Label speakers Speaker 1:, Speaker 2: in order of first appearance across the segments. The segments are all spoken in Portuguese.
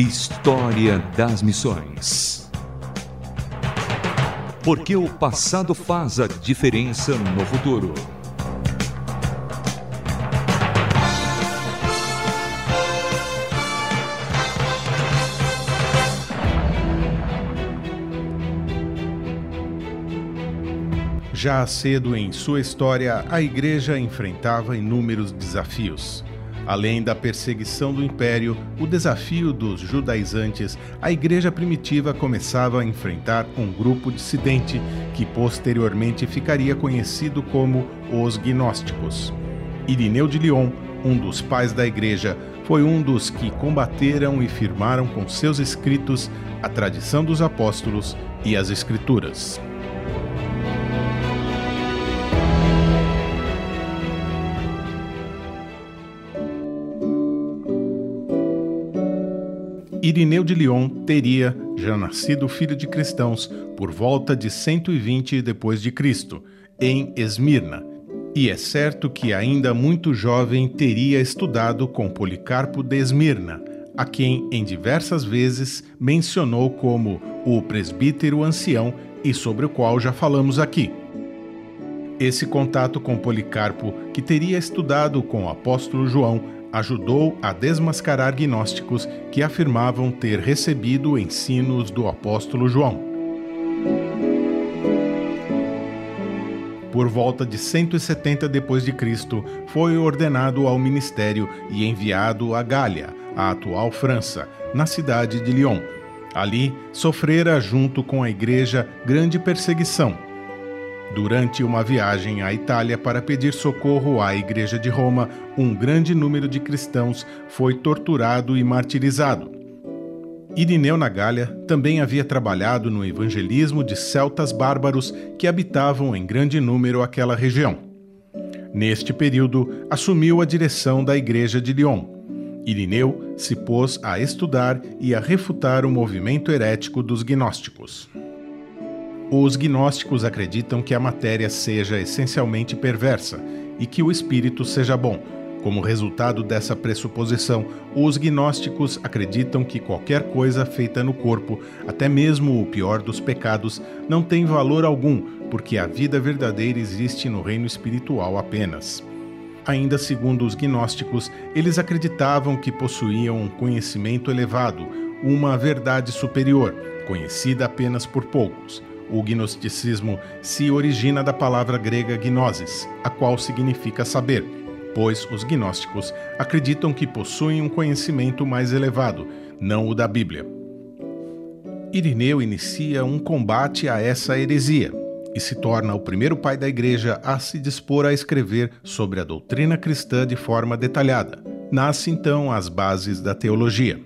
Speaker 1: História das Missões. Porque o passado faz a diferença no futuro.
Speaker 2: Já cedo em sua história, a Igreja enfrentava inúmeros desafios. Além da perseguição do império, o desafio dos judaizantes, a igreja primitiva começava a enfrentar um grupo dissidente que posteriormente ficaria conhecido como os gnósticos. Irineu de Lyon, um dos pais da igreja, foi um dos que combateram e firmaram com seus escritos a tradição dos apóstolos e as escrituras. Irineu de Lyon teria já nascido filho de cristãos por volta de 120 depois de Cristo, em Esmirna. E é certo que ainda muito jovem teria estudado com Policarpo de Esmirna, a quem em diversas vezes mencionou como o presbítero ancião e sobre o qual já falamos aqui. Esse contato com Policarpo, que teria estudado com o apóstolo João, ajudou a desmascarar gnósticos que afirmavam ter recebido ensinos do apóstolo João. Por volta de 170 depois de Cristo, foi ordenado ao ministério e enviado a Gália, a atual França, na cidade de Lyon. Ali sofrera junto com a igreja grande perseguição Durante uma viagem à Itália para pedir socorro à Igreja de Roma, um grande número de cristãos foi torturado e martirizado. Irineu na Gália também havia trabalhado no evangelismo de celtas bárbaros que habitavam em grande número aquela região. Neste período, assumiu a direção da Igreja de Lyon. Irineu se pôs a estudar e a refutar o movimento herético dos gnósticos. Os gnósticos acreditam que a matéria seja essencialmente perversa e que o espírito seja bom. Como resultado dessa pressuposição, os gnósticos acreditam que qualquer coisa feita no corpo, até mesmo o pior dos pecados, não tem valor algum, porque a vida verdadeira existe no reino espiritual apenas. Ainda segundo os gnósticos, eles acreditavam que possuíam um conhecimento elevado, uma verdade superior, conhecida apenas por poucos. O gnosticismo se origina da palavra grega gnosis, a qual significa saber, pois os gnósticos acreditam que possuem um conhecimento mais elevado, não o da Bíblia. Irineu inicia um combate a essa heresia e se torna o primeiro pai da igreja a se dispor a escrever sobre a doutrina cristã de forma detalhada. Nasce então as bases da teologia.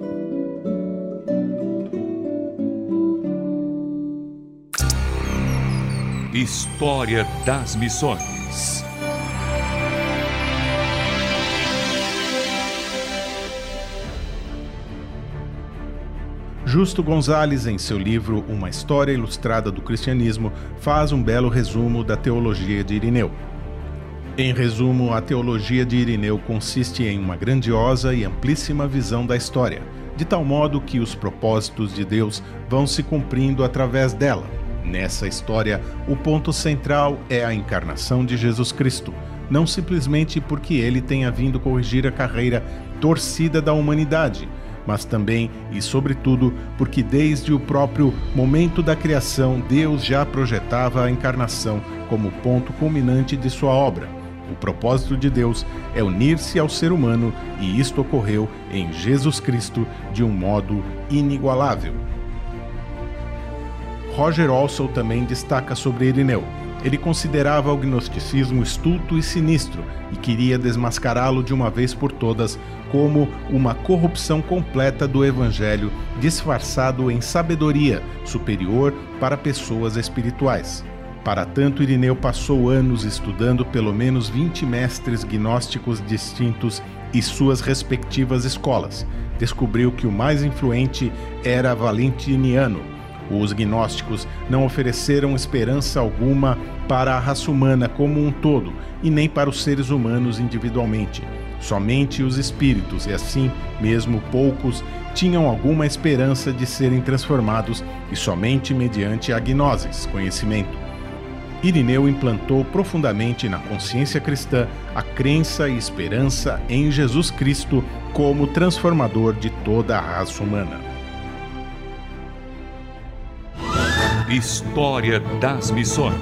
Speaker 1: História das Missões.
Speaker 2: Justo Gonzalez, em seu livro Uma História Ilustrada do Cristianismo, faz um belo resumo da teologia de Irineu. Em resumo, a teologia de Irineu consiste em uma grandiosa e amplíssima visão da história, de tal modo que os propósitos de Deus vão se cumprindo através dela Nessa história, o ponto central é a encarnação de Jesus Cristo, não simplesmente porque ele tenha vindo corrigir a carreira torcida da humanidade, mas também e sobretudo porque desde o próprio momento da criação Deus já projetava a encarnação como ponto culminante de sua obra. O propósito de Deus é unir-se ao ser humano e isto ocorreu em Jesus Cristo de um modo inigualável. Roger Olson também destaca sobre Irineu. Ele considerava o gnosticismo estulto e sinistro e queria desmascará-lo de uma vez por todas como uma corrupção completa do evangelho disfarçado em sabedoria superior para pessoas espirituais. Para tanto, Irineu passou anos estudando pelo menos 20 mestres gnósticos distintos e suas respectivas escolas. Descobriu que o mais influente era Valentiniano, os gnósticos não ofereceram esperança alguma para a raça humana como um todo e nem para os seres humanos individualmente. somente os espíritos, e assim, mesmo poucos, tinham alguma esperança de serem transformados e somente mediante a gnoses, conhecimento. Irineu implantou profundamente na consciência cristã a crença e esperança em Jesus Cristo como transformador de toda a raça humana.
Speaker 1: História das Missões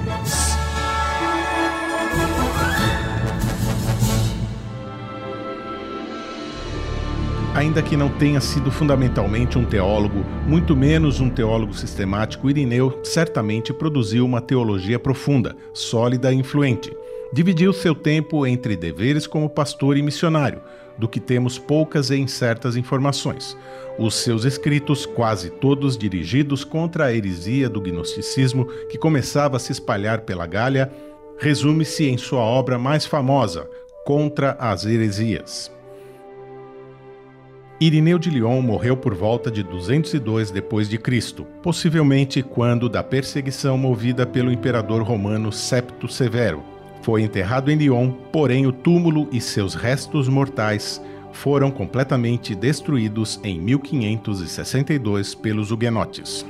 Speaker 2: Ainda que não tenha sido fundamentalmente um teólogo, muito menos um teólogo sistemático, Irineu certamente produziu uma teologia profunda, sólida e influente. Dividiu seu tempo entre deveres como pastor e missionário, do que temos poucas e incertas informações. Os seus escritos, quase todos dirigidos contra a heresia do gnosticismo que começava a se espalhar pela Gália, resume-se em sua obra mais famosa, Contra as Heresias. Irineu de Lyon morreu por volta de 202 depois de Cristo, possivelmente quando da perseguição movida pelo imperador romano Septo Severo. Foi enterrado em Lyon, porém o túmulo e seus restos mortais foram completamente destruídos em 1562 pelos huguenotes.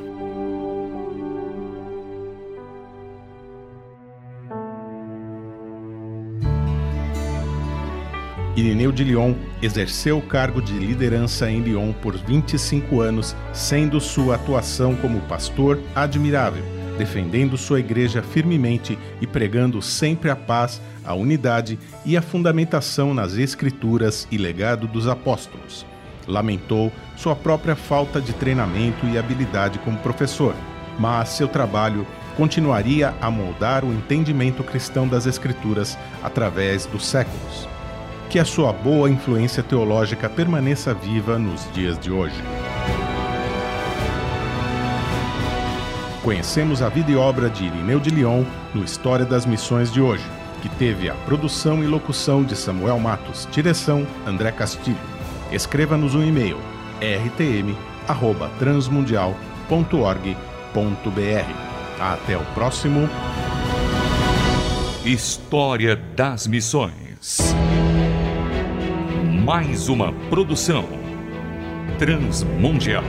Speaker 2: Irineu de Lyon exerceu o cargo de liderança em Lyon por 25 anos, sendo sua atuação como pastor admirável, defendendo sua igreja firmemente e pregando sempre a paz, a unidade e a fundamentação nas Escrituras e legado dos apóstolos. Lamentou sua própria falta de treinamento e habilidade como professor, mas seu trabalho continuaria a moldar o entendimento cristão das Escrituras através dos séculos que a sua boa influência teológica permaneça viva nos dias de hoje. Conhecemos a vida e obra de Irineu de Lyon no História das Missões de hoje, que teve a produção e locução de Samuel Matos, direção André Castilho. Escreva-nos um e-mail rtm@transmundial.org.br. Até o próximo
Speaker 1: História das Missões mais uma produção transmundial.